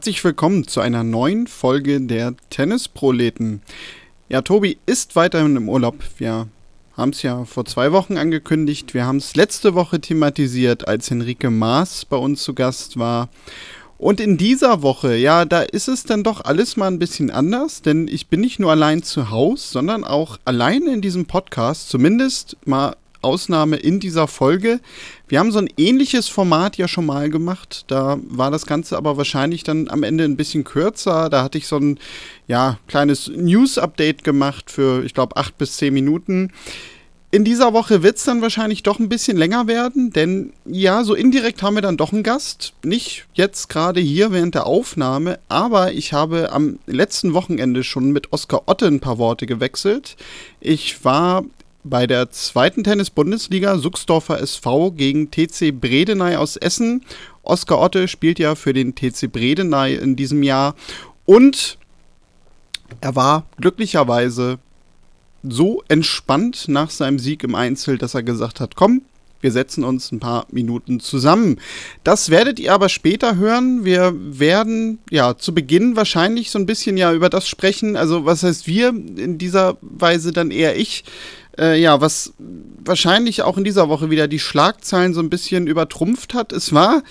Herzlich willkommen zu einer neuen Folge der Tennisproleten. Ja, Tobi ist weiterhin im Urlaub. Wir haben es ja vor zwei Wochen angekündigt. Wir haben es letzte Woche thematisiert, als Henrike Maas bei uns zu Gast war. Und in dieser Woche, ja, da ist es dann doch alles mal ein bisschen anders, denn ich bin nicht nur allein zu Hause, sondern auch allein in diesem Podcast, zumindest mal Ausnahme in dieser Folge. Wir haben so ein ähnliches Format ja schon mal gemacht. Da war das Ganze aber wahrscheinlich dann am Ende ein bisschen kürzer. Da hatte ich so ein ja, kleines News-Update gemacht für, ich glaube, acht bis zehn Minuten. In dieser Woche wird es dann wahrscheinlich doch ein bisschen länger werden, denn ja, so indirekt haben wir dann doch einen Gast. Nicht jetzt gerade hier während der Aufnahme, aber ich habe am letzten Wochenende schon mit Oskar Otte ein paar Worte gewechselt. Ich war bei der zweiten Tennis-Bundesliga Suxdorfer SV gegen TC Bredeney aus Essen. Oskar Otte spielt ja für den TC Bredeney in diesem Jahr und er war glücklicherweise so entspannt nach seinem Sieg im Einzel, dass er gesagt hat, komm, wir setzen uns ein paar Minuten zusammen. Das werdet ihr aber später hören. Wir werden ja zu Beginn wahrscheinlich so ein bisschen ja über das sprechen. Also was heißt wir in dieser Weise dann eher ich äh, ja, was wahrscheinlich auch in dieser Woche wieder die Schlagzeilen so ein bisschen übertrumpft hat. Es war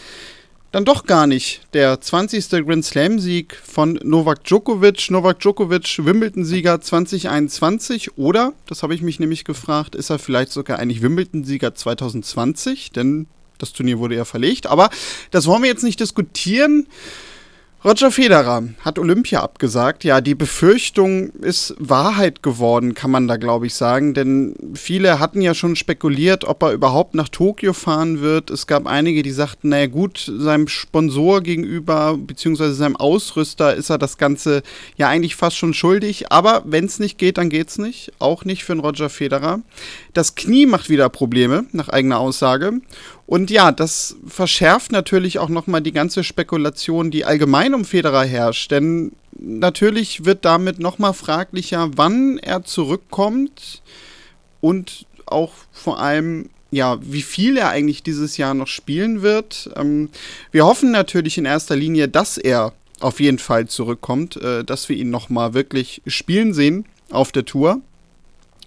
dann doch gar nicht der 20. Grand Slam-Sieg von Novak Djokovic. Novak Djokovic, Wimbledon-Sieger 2021. Oder, das habe ich mich nämlich gefragt, ist er vielleicht sogar eigentlich Wimbledon-Sieger 2020? Denn das Turnier wurde ja verlegt. Aber das wollen wir jetzt nicht diskutieren. Roger Federer hat Olympia abgesagt. Ja, die Befürchtung ist Wahrheit geworden, kann man da glaube ich sagen, denn viele hatten ja schon spekuliert, ob er überhaupt nach Tokio fahren wird. Es gab einige, die sagten, naja gut, seinem Sponsor gegenüber beziehungsweise seinem Ausrüster ist er das Ganze ja eigentlich fast schon schuldig. Aber wenn es nicht geht, dann geht's nicht. Auch nicht für einen Roger Federer. Das Knie macht wieder Probleme, nach eigener Aussage. Und ja, das verschärft natürlich auch nochmal die ganze Spekulation, die allgemein um Federer herrscht. Denn natürlich wird damit nochmal fraglicher, wann er zurückkommt und auch vor allem, ja, wie viel er eigentlich dieses Jahr noch spielen wird. Ähm, wir hoffen natürlich in erster Linie, dass er auf jeden Fall zurückkommt, äh, dass wir ihn nochmal wirklich spielen sehen auf der Tour.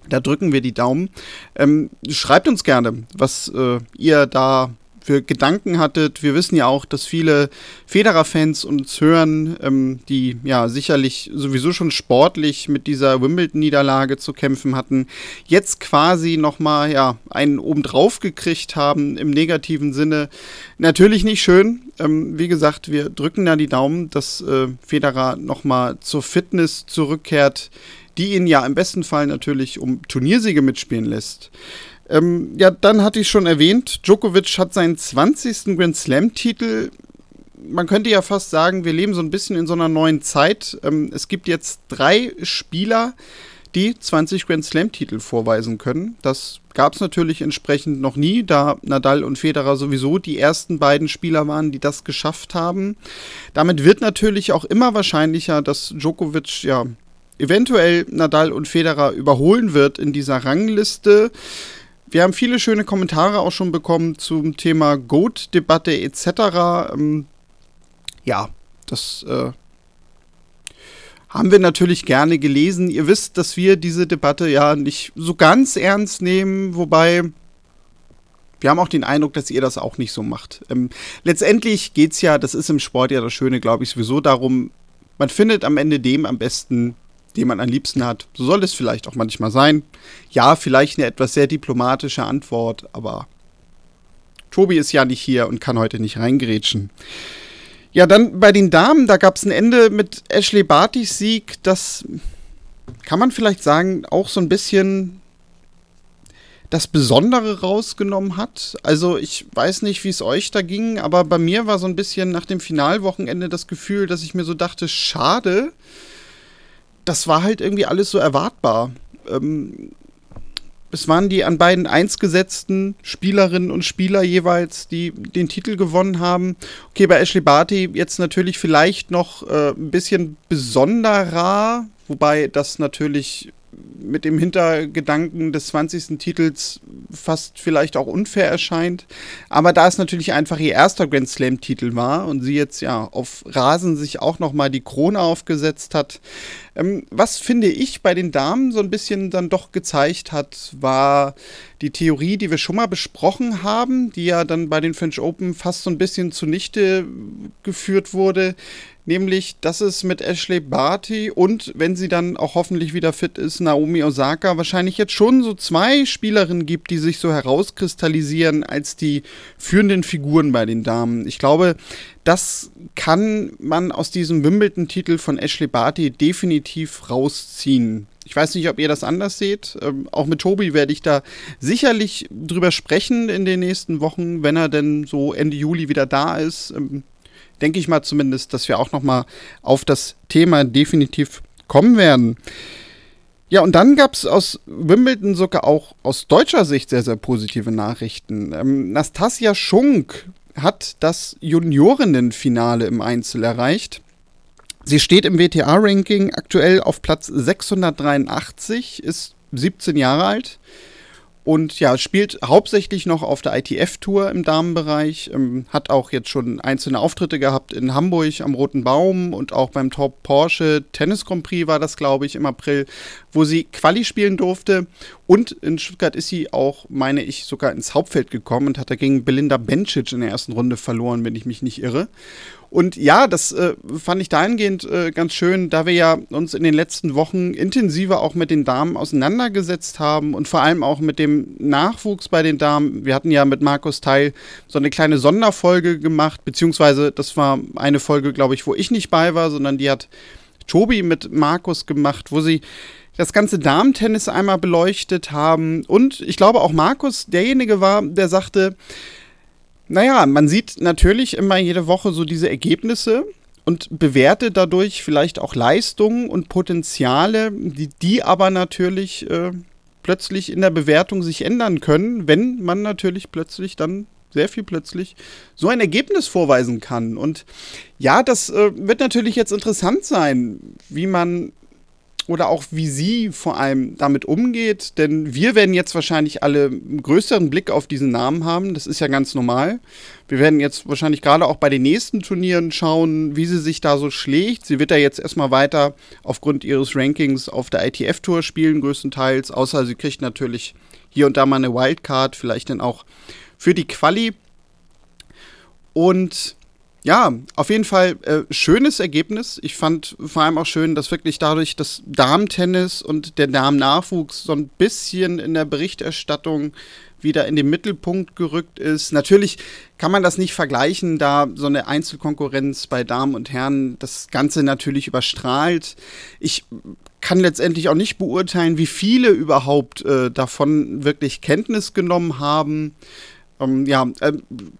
Da drücken wir die Daumen. Ähm, schreibt uns gerne, was äh, ihr da für Gedanken hattet. Wir wissen ja auch, dass viele Federer-Fans uns hören, ähm, die ja sicherlich sowieso schon sportlich mit dieser Wimbledon-Niederlage zu kämpfen hatten, jetzt quasi nochmal ja, einen obendrauf gekriegt haben im negativen Sinne. Natürlich nicht schön. Ähm, wie gesagt, wir drücken da die Daumen, dass äh, Federer nochmal zur Fitness zurückkehrt die ihn ja im besten Fall natürlich um Turniersiege mitspielen lässt. Ähm, ja, dann hatte ich schon erwähnt, Djokovic hat seinen 20. Grand Slam-Titel. Man könnte ja fast sagen, wir leben so ein bisschen in so einer neuen Zeit. Ähm, es gibt jetzt drei Spieler, die 20 Grand Slam-Titel vorweisen können. Das gab es natürlich entsprechend noch nie, da Nadal und Federer sowieso die ersten beiden Spieler waren, die das geschafft haben. Damit wird natürlich auch immer wahrscheinlicher, dass Djokovic ja eventuell Nadal und Federer überholen wird in dieser Rangliste. Wir haben viele schöne Kommentare auch schon bekommen zum Thema Goat-Debatte etc. Ähm, ja, das äh, haben wir natürlich gerne gelesen. Ihr wisst, dass wir diese Debatte ja nicht so ganz ernst nehmen, wobei wir haben auch den Eindruck, dass ihr das auch nicht so macht. Ähm, letztendlich geht es ja, das ist im Sport ja das Schöne, glaube ich, sowieso darum, man findet am Ende dem am besten, den man am liebsten hat. So soll es vielleicht auch manchmal sein. Ja, vielleicht eine etwas sehr diplomatische Antwort, aber Tobi ist ja nicht hier und kann heute nicht reingrätschen. Ja, dann bei den Damen, da gab es ein Ende mit Ashley Bartys Sieg. Das kann man vielleicht sagen, auch so ein bisschen das Besondere rausgenommen hat. Also ich weiß nicht, wie es euch da ging, aber bei mir war so ein bisschen nach dem Finalwochenende das Gefühl, dass ich mir so dachte, schade, das war halt irgendwie alles so erwartbar. Ähm, es waren die an beiden eins gesetzten Spielerinnen und Spieler jeweils, die den Titel gewonnen haben. Okay, bei Ashley Barty jetzt natürlich vielleicht noch äh, ein bisschen besonderer, wobei das natürlich mit dem Hintergedanken des 20. Titels fast vielleicht auch unfair erscheint. Aber da es natürlich einfach ihr erster Grand Slam-Titel war und sie jetzt ja auf Rasen sich auch nochmal die Krone aufgesetzt hat, ähm, was finde ich bei den Damen so ein bisschen dann doch gezeigt hat, war die Theorie, die wir schon mal besprochen haben, die ja dann bei den French Open fast so ein bisschen zunichte geführt wurde, nämlich, dass es mit Ashley Barty und, wenn sie dann auch hoffentlich wieder fit ist, Naomi Osaka wahrscheinlich jetzt schon so zwei Spielerinnen gibt, die sich so herauskristallisieren als die führenden Figuren bei den Damen. Ich glaube, das kann man aus diesem Wimbledon-Titel von Ashley Barty definitiv rausziehen. Ich weiß nicht, ob ihr das anders seht. Ähm, auch mit Tobi werde ich da sicherlich drüber sprechen in den nächsten Wochen, wenn er denn so Ende Juli wieder da ist. Ähm, denke ich mal zumindest, dass wir auch noch mal auf das Thema definitiv kommen werden. Ja, und dann gab es aus Wimbledon sogar auch aus deutscher Sicht sehr, sehr positive Nachrichten. Ähm, Nastasia Schunk hat das Juniorinnenfinale im Einzel erreicht. Sie steht im WTA-Ranking aktuell auf Platz 683, ist 17 Jahre alt und ja, spielt hauptsächlich noch auf der ITF-Tour im Damenbereich, ähm, hat auch jetzt schon einzelne Auftritte gehabt in Hamburg am Roten Baum und auch beim Top Porsche Tennis Grand Prix war das, glaube ich, im April, wo sie Quali spielen durfte. Und in Stuttgart ist sie auch, meine ich, sogar ins Hauptfeld gekommen und hat dagegen Belinda Bencic in der ersten Runde verloren, wenn ich mich nicht irre. Und ja, das äh, fand ich dahingehend äh, ganz schön, da wir ja uns in den letzten Wochen intensiver auch mit den Damen auseinandergesetzt haben und vor allem auch mit dem Nachwuchs bei den Damen. Wir hatten ja mit Markus Teil so eine kleine Sonderfolge gemacht, beziehungsweise das war eine Folge, glaube ich, wo ich nicht bei war, sondern die hat Tobi mit Markus gemacht, wo sie das ganze Damentennis einmal beleuchtet haben. Und ich glaube auch Markus derjenige war, der sagte, naja, man sieht natürlich immer jede Woche so diese Ergebnisse und bewertet dadurch vielleicht auch Leistungen und Potenziale, die, die aber natürlich äh, plötzlich in der Bewertung sich ändern können, wenn man natürlich plötzlich dann sehr viel plötzlich so ein Ergebnis vorweisen kann. Und ja, das äh, wird natürlich jetzt interessant sein, wie man oder auch wie sie vor allem damit umgeht, denn wir werden jetzt wahrscheinlich alle einen größeren Blick auf diesen Namen haben, das ist ja ganz normal. Wir werden jetzt wahrscheinlich gerade auch bei den nächsten Turnieren schauen, wie sie sich da so schlägt. Sie wird ja jetzt erstmal weiter aufgrund ihres Rankings auf der ITF-Tour spielen, größtenteils, außer sie kriegt natürlich hier und da mal eine Wildcard, vielleicht dann auch für die Quali. Und ja, auf jeden Fall äh, schönes Ergebnis. Ich fand vor allem auch schön, dass wirklich dadurch das Damentennis und der Damennachwuchs so ein bisschen in der Berichterstattung wieder in den Mittelpunkt gerückt ist. Natürlich kann man das nicht vergleichen, da so eine Einzelkonkurrenz bei Damen und Herren das Ganze natürlich überstrahlt. Ich kann letztendlich auch nicht beurteilen, wie viele überhaupt äh, davon wirklich Kenntnis genommen haben. Ähm, ja, äh,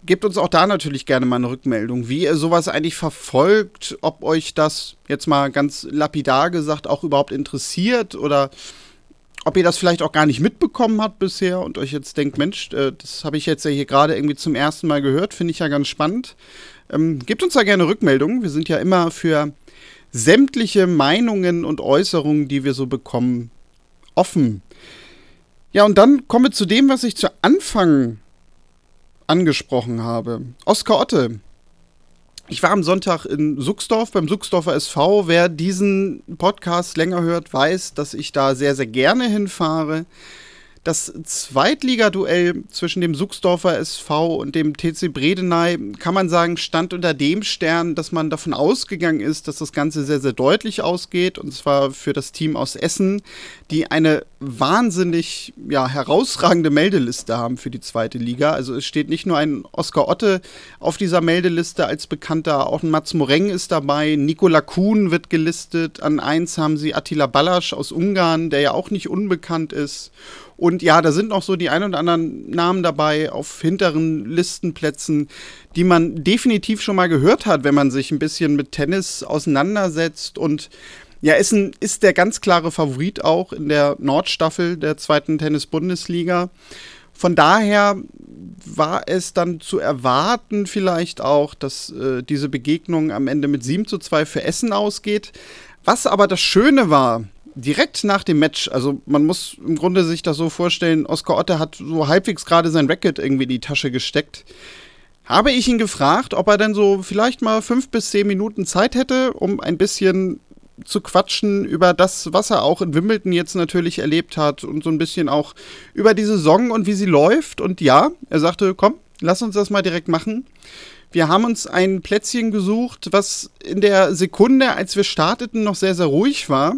gebt uns auch da natürlich gerne mal eine Rückmeldung, wie ihr sowas eigentlich verfolgt, ob euch das jetzt mal ganz lapidar gesagt auch überhaupt interessiert oder ob ihr das vielleicht auch gar nicht mitbekommen habt bisher und euch jetzt denkt, Mensch, äh, das habe ich jetzt ja hier gerade irgendwie zum ersten Mal gehört, finde ich ja ganz spannend. Ähm, gebt uns da gerne Rückmeldungen. Wir sind ja immer für sämtliche Meinungen und Äußerungen, die wir so bekommen, offen. Ja, und dann kommen wir zu dem, was ich zu Anfang angesprochen habe. Oskar Otte. Ich war am Sonntag in Suchsdorf beim Suchsdorfer SV. Wer diesen Podcast länger hört, weiß, dass ich da sehr, sehr gerne hinfahre. Das Zweitligaduell zwischen dem Suchsdorfer SV und dem TC Bredeney, kann man sagen, stand unter dem Stern, dass man davon ausgegangen ist, dass das Ganze sehr, sehr deutlich ausgeht. Und zwar für das Team aus Essen, die eine wahnsinnig ja, herausragende Meldeliste haben für die zweite Liga. Also es steht nicht nur ein Oskar Otte auf dieser Meldeliste als Bekannter, auch ein Mats Moreng ist dabei, Nikola Kuhn wird gelistet. An eins haben sie Attila Ballasch aus Ungarn, der ja auch nicht unbekannt ist. Und ja, da sind noch so die ein oder anderen Namen dabei auf hinteren Listenplätzen, die man definitiv schon mal gehört hat, wenn man sich ein bisschen mit Tennis auseinandersetzt. Und ja, Essen ist der ganz klare Favorit auch in der Nordstaffel der zweiten Tennis-Bundesliga. Von daher war es dann zu erwarten, vielleicht auch, dass äh, diese Begegnung am Ende mit 7 zu 2 für Essen ausgeht. Was aber das Schöne war, direkt nach dem Match, also man muss im Grunde sich das so vorstellen, Oskar Otte hat so halbwegs gerade sein Racket irgendwie in die Tasche gesteckt. Habe ich ihn gefragt, ob er denn so vielleicht mal fünf bis zehn Minuten Zeit hätte, um ein bisschen zu quatschen über das, was er auch in Wimbledon jetzt natürlich erlebt hat und so ein bisschen auch über die Saison und wie sie läuft. Und ja, er sagte, komm, lass uns das mal direkt machen. Wir haben uns ein Plätzchen gesucht, was in der Sekunde, als wir starteten, noch sehr, sehr ruhig war.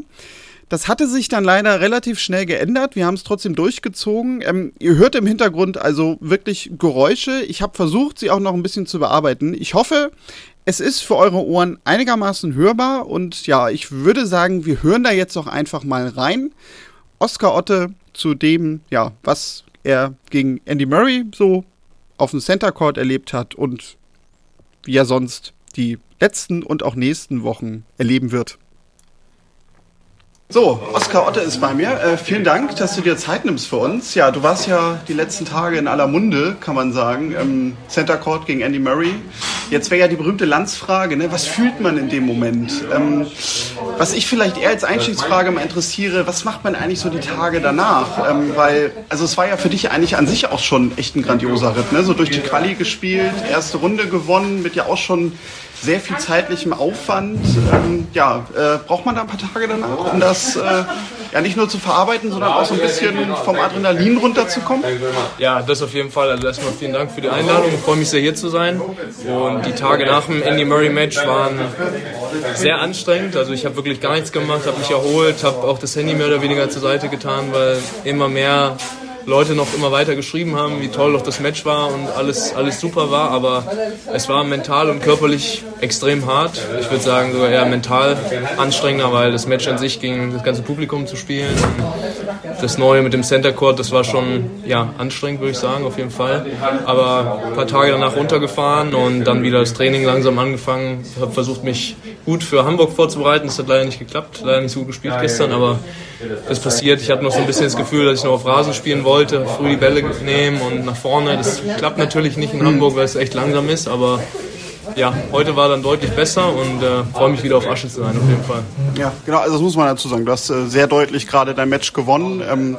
Das hatte sich dann leider relativ schnell geändert. Wir haben es trotzdem durchgezogen. Ähm, ihr hört im Hintergrund also wirklich Geräusche. Ich habe versucht, sie auch noch ein bisschen zu bearbeiten. Ich hoffe, es ist für eure Ohren einigermaßen hörbar. Und ja, ich würde sagen, wir hören da jetzt auch einfach mal rein. Oscar Otte zu dem, ja, was er gegen Andy Murray so auf dem Center Court erlebt hat und wie er sonst die letzten und auch nächsten Wochen erleben wird. So, Oskar Otte ist bei mir. Äh, vielen Dank, dass du dir Zeit nimmst für uns. Ja, du warst ja die letzten Tage in aller Munde, kann man sagen, im Center Court gegen Andy Murray. Jetzt wäre ja die berühmte Landsfrage, ne? was fühlt man in dem Moment? Ähm, was ich vielleicht eher als Einstiegsfrage mal interessiere, was macht man eigentlich so die Tage danach? Ähm, weil, also es war ja für dich eigentlich an sich auch schon echt ein grandioser Ritt, ne? So durch die Quali gespielt, erste Runde gewonnen, mit ja auch schon sehr viel zeitlichem Aufwand. Ähm, ja, äh, braucht man da ein paar Tage danach, um das äh, ja nicht nur zu verarbeiten, sondern auch so ein bisschen vom Adrenalin runterzukommen? Ja, das auf jeden Fall. Also erstmal vielen Dank für die Einladung. Ich freue mich sehr hier zu sein. Und die Tage nach dem Andy Murray Match waren sehr anstrengend. Also ich habe wirklich gar nichts gemacht, habe mich erholt, habe auch das Handy mehr oder weniger zur Seite getan, weil immer mehr Leute noch immer weiter geschrieben haben, wie toll doch das Match war und alles, alles super war, aber es war mental und körperlich extrem hart. Ich würde sagen sogar eher mental anstrengender, weil das Match an sich ging das ganze Publikum zu spielen. Das Neue mit dem Center Court, das war schon ja, anstrengend, würde ich sagen, auf jeden Fall. Aber ein paar Tage danach runtergefahren und dann wieder das Training langsam angefangen. Ich habe versucht, mich gut für Hamburg vorzubereiten. Das hat leider nicht geklappt, leider nicht so gut gespielt gestern, aber das passiert. Ich hatte noch so ein bisschen das Gefühl, dass ich noch auf Rasen spielen wollte, früh die Bälle nehmen und nach vorne. Das klappt natürlich nicht in Hamburg, weil es echt langsam ist, aber ja, heute war dann deutlich besser und äh, freue mich wieder auf Asche zu sein, auf jeden Fall. Ja, genau, also das muss man dazu sagen. Du hast äh, sehr deutlich gerade dein Match gewonnen. Ähm,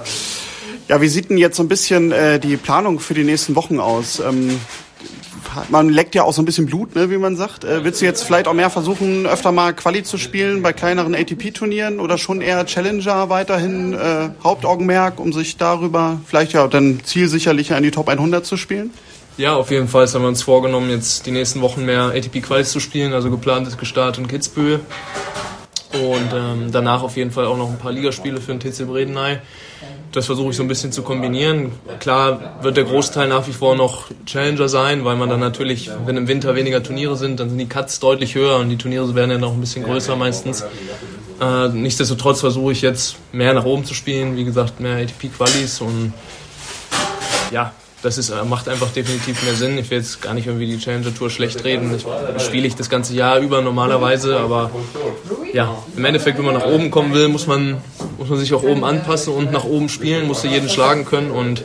ja, wie sieht denn jetzt so ein bisschen äh, die Planung für die nächsten Wochen aus? Ähm, man leckt ja auch so ein bisschen Blut, ne, wie man sagt. Äh, willst du jetzt vielleicht auch mehr versuchen, öfter mal Quali zu spielen bei kleineren ATP-Turnieren oder schon eher Challenger weiterhin äh, Hauptaugenmerk, um sich darüber vielleicht ja dann zielsicherlicher in die Top 100 zu spielen? Ja, auf jeden Fall haben wir uns vorgenommen, jetzt die nächsten Wochen mehr ATP-Qualis zu spielen. Also geplant ist gestartet in Kitzbühel. Und ähm, danach auf jeden Fall auch noch ein paar Ligaspiele für den TC Bredeney das versuche ich so ein bisschen zu kombinieren. Klar wird der Großteil nach wie vor noch Challenger sein, weil man dann natürlich, wenn im Winter weniger Turniere sind, dann sind die Cuts deutlich höher und die Turniere werden ja noch ein bisschen größer meistens. Äh, nichtsdestotrotz versuche ich jetzt mehr nach oben zu spielen, wie gesagt, mehr ATP-Qualis und ja, das ist, äh, macht einfach definitiv mehr Sinn. Ich will jetzt gar nicht irgendwie die Challenger Tour schlecht reden. Das spiele ich das ganze Jahr über normalerweise, aber ja, im Endeffekt, wenn man nach oben kommen will, muss man, muss man sich auch oben anpassen und nach oben spielen, musst du jeden schlagen können und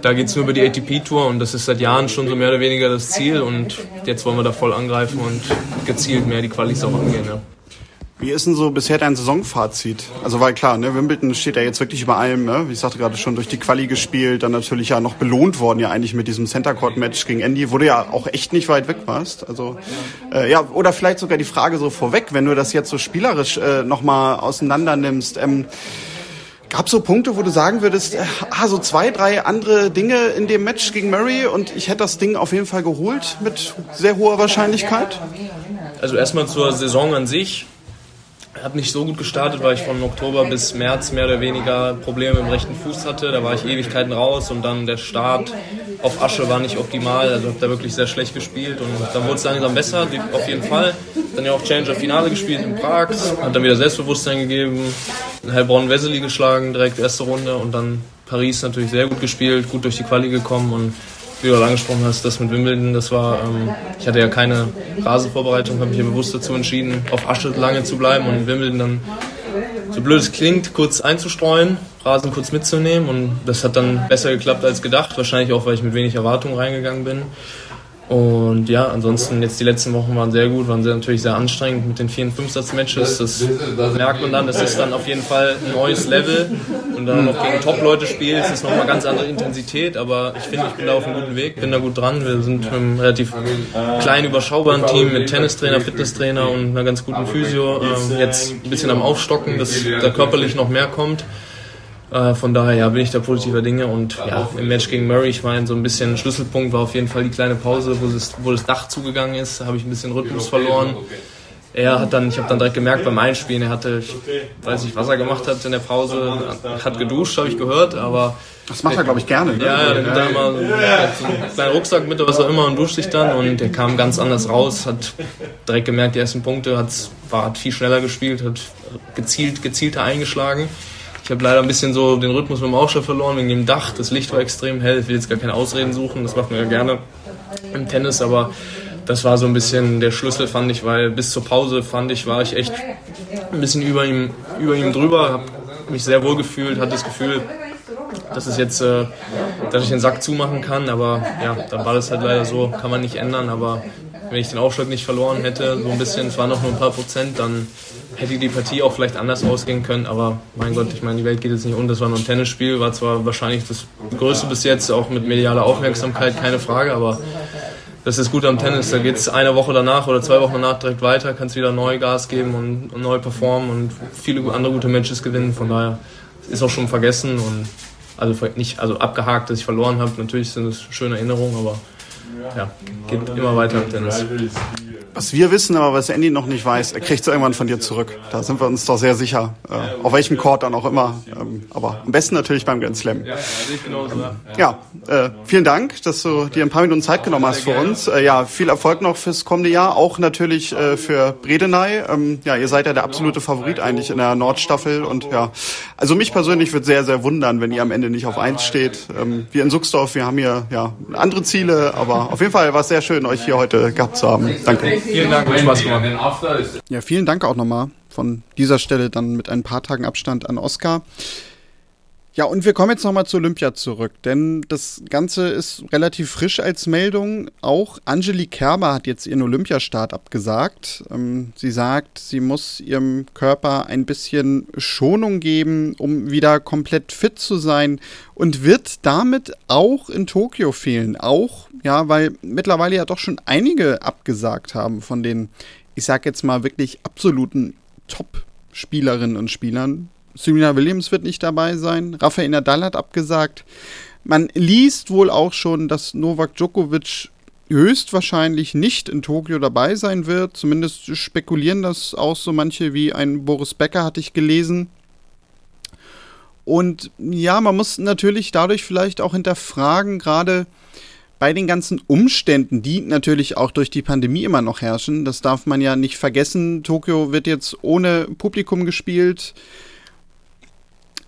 da geht es nur über die ATP Tour und das ist seit Jahren schon so mehr oder weniger das Ziel und jetzt wollen wir da voll angreifen und gezielt mehr die Qualis auch angehen. Ja. Wie ist denn so bisher dein Saisonfazit? Also weil klar, ne, Wimbledon steht ja jetzt wirklich über allem, ne? Wie ich sagte gerade schon durch die Quali gespielt, dann natürlich ja noch belohnt worden ja eigentlich mit diesem Center Court Match gegen Andy, wo du ja auch echt nicht weit weg warst. Also äh, ja, oder vielleicht sogar die Frage so vorweg, wenn du das jetzt so spielerisch äh, nochmal auseinander nimmst. Ähm, Gab so Punkte, wo du sagen würdest, äh, ah, so zwei, drei andere Dinge in dem Match gegen Murray und ich hätte das Ding auf jeden Fall geholt mit sehr hoher Wahrscheinlichkeit? Also erstmal zur Saison an sich habe nicht so gut gestartet, weil ich von Oktober bis März mehr oder weniger Probleme im rechten Fuß hatte. Da war ich Ewigkeiten raus und dann der Start auf Asche war nicht optimal. Also habe da wirklich sehr schlecht gespielt und dann wurde es langsam besser, auf jeden Fall. Dann ja auch Challenger Finale gespielt in Prag, hat dann wieder Selbstbewusstsein gegeben. Heilbronn Wesley geschlagen, direkt erste Runde und dann Paris natürlich sehr gut gespielt, gut durch die Quali gekommen und wie du angesprochen hast, das mit Wimbledon, das war, ähm, ich hatte ja keine Rasenvorbereitung, habe mich ja bewusst dazu entschieden, auf Asche lange zu bleiben und Wimbledon dann, so blöd es klingt, kurz einzustreuen, Rasen kurz mitzunehmen und das hat dann besser geklappt als gedacht, wahrscheinlich auch, weil ich mit wenig Erwartung reingegangen bin. Und ja, ansonsten jetzt die letzten Wochen waren sehr gut, waren sehr, natürlich sehr anstrengend mit den vielen Fünfsatz-Matches. Das merkt man dann, das ist dann auf jeden Fall ein neues Level. Und dann noch gegen Top-Leute spielst, ist nochmal ganz andere Intensität. Aber ich finde, ich bin da auf einem guten Weg, bin da gut dran. Wir sind mit einem relativ kleinen, überschaubaren Team mit Tennistrainer, Fitnesstrainer und einer ganz guten Physio. Ähm, jetzt ein bisschen am Aufstocken, dass da körperlich noch mehr kommt. Äh, von daher ja, bin ich da positiver Dinge und ja, im Match gegen Murray, ich meine, so ein bisschen Schlüsselpunkt war auf jeden Fall die kleine Pause, wo, es, wo das Dach zugegangen ist, habe ich ein bisschen Rhythmus verloren. Er hat dann, ich habe dann direkt gemerkt beim Einspielen, er hatte, ich weiß nicht, was er gemacht hat in der Pause, hat geduscht, habe ich gehört, aber das macht er, glaube ich, gerne. Ne? Ja, er nimmt dann immer so einen kleinen Rucksack mit oder was auch immer und duscht sich dann und der kam ganz anders raus, hat direkt gemerkt, die ersten Punkte, hat, war, hat viel schneller gespielt, hat gezielt, gezielter eingeschlagen. Ich habe leider ein bisschen so den Rhythmus mit dem Aufschlag verloren wegen dem Dach. Das Licht war extrem hell. Ich will jetzt gar keine Ausreden suchen. Das macht man ja gerne im Tennis, aber das war so ein bisschen der Schlüssel, fand ich, weil bis zur Pause fand ich, war ich echt ein bisschen über ihm, über ihm drüber, habe mich sehr wohl gefühlt, hatte das Gefühl, dass es jetzt, äh, dass ich den Sack zumachen kann, aber ja, dann war das halt leider so, kann man nicht ändern, aber wenn ich den Aufschlag nicht verloren hätte, so ein bisschen, es waren noch nur ein paar Prozent, dann hätte die Partie auch vielleicht anders ausgehen können, aber mein Gott, ich meine, die Welt geht jetzt nicht um, das war nur ein Tennisspiel, war zwar wahrscheinlich das größte bis jetzt, auch mit medialer Aufmerksamkeit, keine Frage, aber das ist gut am Tennis, da geht es eine Woche danach oder zwei Wochen danach direkt weiter, kannst wieder neu Gas geben und, und neu performen und viele andere gute Matches gewinnen, von daher ist auch schon vergessen und also nicht also abgehakt, dass ich verloren habe, natürlich sind es schöne Erinnerungen, aber ja, geht immer weiter im Tennis. Was wir wissen, aber was Andy noch nicht weiß, er kriegt es irgendwann von dir zurück. Da sind wir uns doch sehr sicher. Äh, auf welchem Court dann auch immer. Ähm, aber am besten natürlich beim Grand Slam. Ja, äh, vielen Dank, dass du dir ein paar Minuten Zeit genommen hast für uns. Äh, ja, viel Erfolg noch fürs kommende Jahr. Auch natürlich äh, für Bredeney. Ähm, ja, ihr seid ja der absolute Favorit eigentlich in der Nordstaffel. Und ja, also mich persönlich würde sehr, sehr wundern, wenn ihr am Ende nicht auf eins steht. Ähm, wir in Suchsdorf, wir haben hier ja andere Ziele. Aber auf jeden Fall war es sehr schön, euch hier heute gehabt zu haben. Danke. Vielen Dank, hat Spaß gemacht. Ja, vielen Dank auch nochmal von dieser Stelle dann mit ein paar Tagen Abstand an Oskar. Ja, und wir kommen jetzt nochmal zu Olympia zurück, denn das Ganze ist relativ frisch als Meldung. Auch Angelique Kerber hat jetzt ihren Olympiastart abgesagt. Ähm, sie sagt, sie muss ihrem Körper ein bisschen Schonung geben, um wieder komplett fit zu sein und wird damit auch in Tokio fehlen. Auch, ja, weil mittlerweile ja doch schon einige abgesagt haben von den, ich sag jetzt mal wirklich absoluten Top-Spielerinnen und Spielern Serena Williams wird nicht dabei sein. Rafael Nadal hat abgesagt. Man liest wohl auch schon, dass Novak Djokovic höchstwahrscheinlich nicht in Tokio dabei sein wird. Zumindest spekulieren das auch so manche wie ein Boris Becker, hatte ich gelesen. Und ja, man muss natürlich dadurch vielleicht auch hinterfragen, gerade bei den ganzen Umständen, die natürlich auch durch die Pandemie immer noch herrschen, das darf man ja nicht vergessen. Tokio wird jetzt ohne Publikum gespielt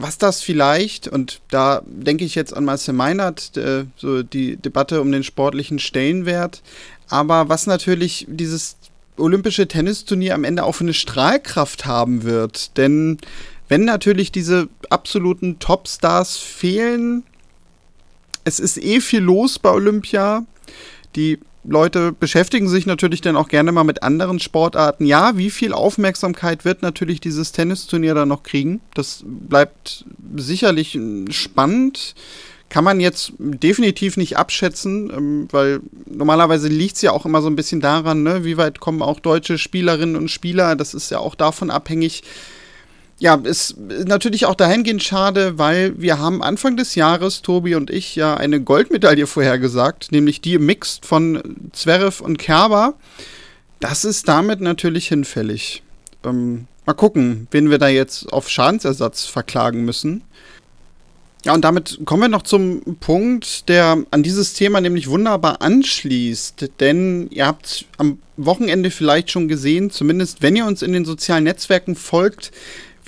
was das vielleicht, und da denke ich jetzt an Marcel Meinert, äh, so die Debatte um den sportlichen Stellenwert, aber was natürlich dieses olympische Tennisturnier am Ende auch für eine Strahlkraft haben wird. Denn wenn natürlich diese absoluten Topstars fehlen, es ist eh viel los bei Olympia. Die Leute beschäftigen sich natürlich dann auch gerne mal mit anderen Sportarten. Ja, wie viel Aufmerksamkeit wird natürlich dieses Tennisturnier dann noch kriegen? Das bleibt sicherlich spannend. Kann man jetzt definitiv nicht abschätzen, ähm, weil normalerweise liegt es ja auch immer so ein bisschen daran, ne, wie weit kommen auch deutsche Spielerinnen und Spieler. Das ist ja auch davon abhängig, ja, ist natürlich auch dahingehend schade, weil wir haben Anfang des Jahres, Tobi und ich, ja eine Goldmedaille vorhergesagt, nämlich die Mixed von Zverev und Kerber. Das ist damit natürlich hinfällig. Ähm, mal gucken, wen wir da jetzt auf Schadensersatz verklagen müssen. Ja, und damit kommen wir noch zum Punkt, der an dieses Thema nämlich wunderbar anschließt. Denn ihr habt am Wochenende vielleicht schon gesehen, zumindest wenn ihr uns in den sozialen Netzwerken folgt,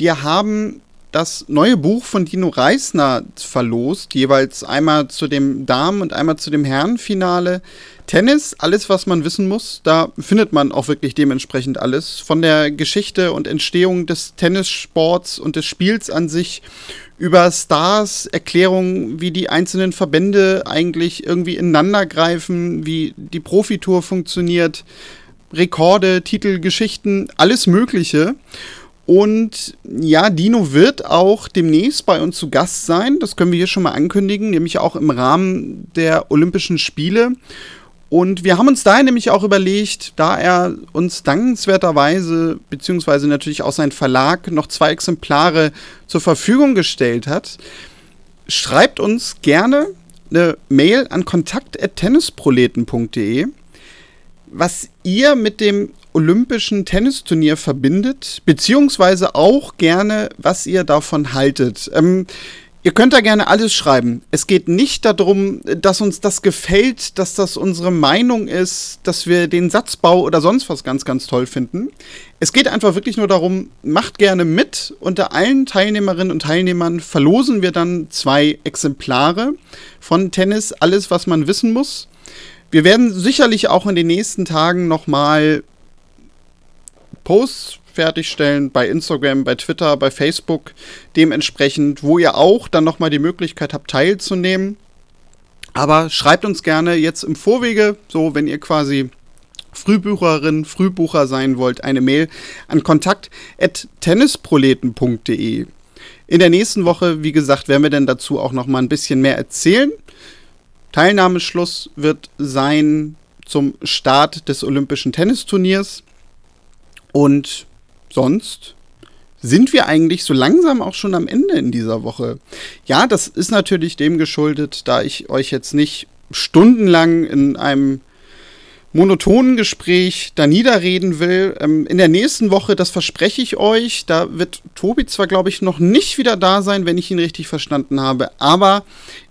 wir haben das neue Buch von Dino Reisner verlost, jeweils einmal zu dem Damen- und einmal zu dem Herrenfinale. Tennis, alles, was man wissen muss, da findet man auch wirklich dementsprechend alles. Von der Geschichte und Entstehung des Tennissports und des Spiels an sich über Stars, Erklärungen, wie die einzelnen Verbände eigentlich irgendwie ineinander greifen, wie die Profitour funktioniert, Rekorde, Titel, Geschichten, alles Mögliche. Und ja, Dino wird auch demnächst bei uns zu Gast sein. Das können wir hier schon mal ankündigen, nämlich auch im Rahmen der Olympischen Spiele. Und wir haben uns daher nämlich auch überlegt, da er uns dankenswerterweise, beziehungsweise natürlich auch sein Verlag, noch zwei Exemplare zur Verfügung gestellt hat, schreibt uns gerne eine Mail an kontakt.tennisproleten.de, was ihr mit dem Olympischen Tennisturnier verbindet, beziehungsweise auch gerne, was ihr davon haltet. Ähm, ihr könnt da gerne alles schreiben. Es geht nicht darum, dass uns das gefällt, dass das unsere Meinung ist, dass wir den Satzbau oder sonst was ganz, ganz toll finden. Es geht einfach wirklich nur darum, macht gerne mit. Unter allen Teilnehmerinnen und Teilnehmern verlosen wir dann zwei Exemplare von Tennis, alles, was man wissen muss. Wir werden sicherlich auch in den nächsten Tagen nochmal Posts fertigstellen bei Instagram, bei Twitter, bei Facebook dementsprechend, wo ihr auch dann nochmal die Möglichkeit habt teilzunehmen. Aber schreibt uns gerne jetzt im Vorwege, so wenn ihr quasi Frühbucherin, Frühbucher sein wollt, eine Mail an kontakt.tennisproleten.de. In der nächsten Woche, wie gesagt, werden wir dann dazu auch noch mal ein bisschen mehr erzählen. Teilnahmeschluss wird sein zum Start des Olympischen Tennisturniers. Und sonst sind wir eigentlich so langsam auch schon am Ende in dieser Woche. Ja, das ist natürlich dem geschuldet, da ich euch jetzt nicht stundenlang in einem monotonen Gespräch da niederreden will. Ähm, in der nächsten Woche, das verspreche ich euch, da wird Tobi zwar, glaube ich, noch nicht wieder da sein, wenn ich ihn richtig verstanden habe, aber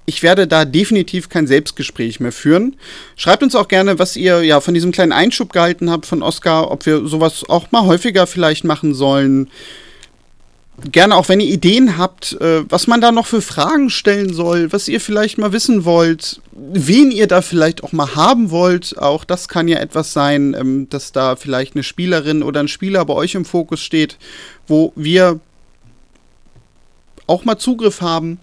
ich werde da definitiv kein Selbstgespräch mehr führen. Schreibt uns auch gerne, was ihr ja von diesem kleinen Einschub gehalten habt von Oscar, ob wir sowas auch mal häufiger vielleicht machen sollen. Gerne auch, wenn ihr Ideen habt, äh, was man da noch für Fragen stellen soll, was ihr vielleicht mal wissen wollt, wen ihr da vielleicht auch mal haben wollt. Auch das kann ja etwas sein, ähm, dass da vielleicht eine Spielerin oder ein Spieler bei euch im Fokus steht, wo wir auch mal Zugriff haben.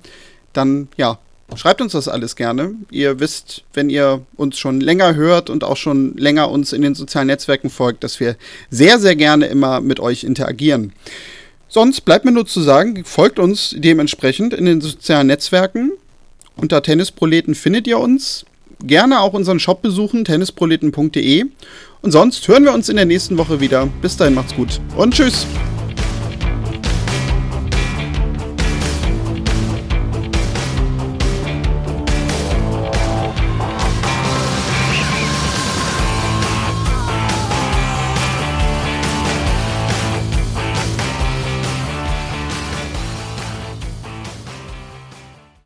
Dann ja, Schreibt uns das alles gerne. Ihr wisst, wenn ihr uns schon länger hört und auch schon länger uns in den sozialen Netzwerken folgt, dass wir sehr, sehr gerne immer mit euch interagieren. Sonst bleibt mir nur zu sagen, folgt uns dementsprechend in den sozialen Netzwerken. Unter Tennisproleten findet ihr uns. Gerne auch unseren Shop besuchen, tennisproleten.de. Und sonst hören wir uns in der nächsten Woche wieder. Bis dahin macht's gut und tschüss.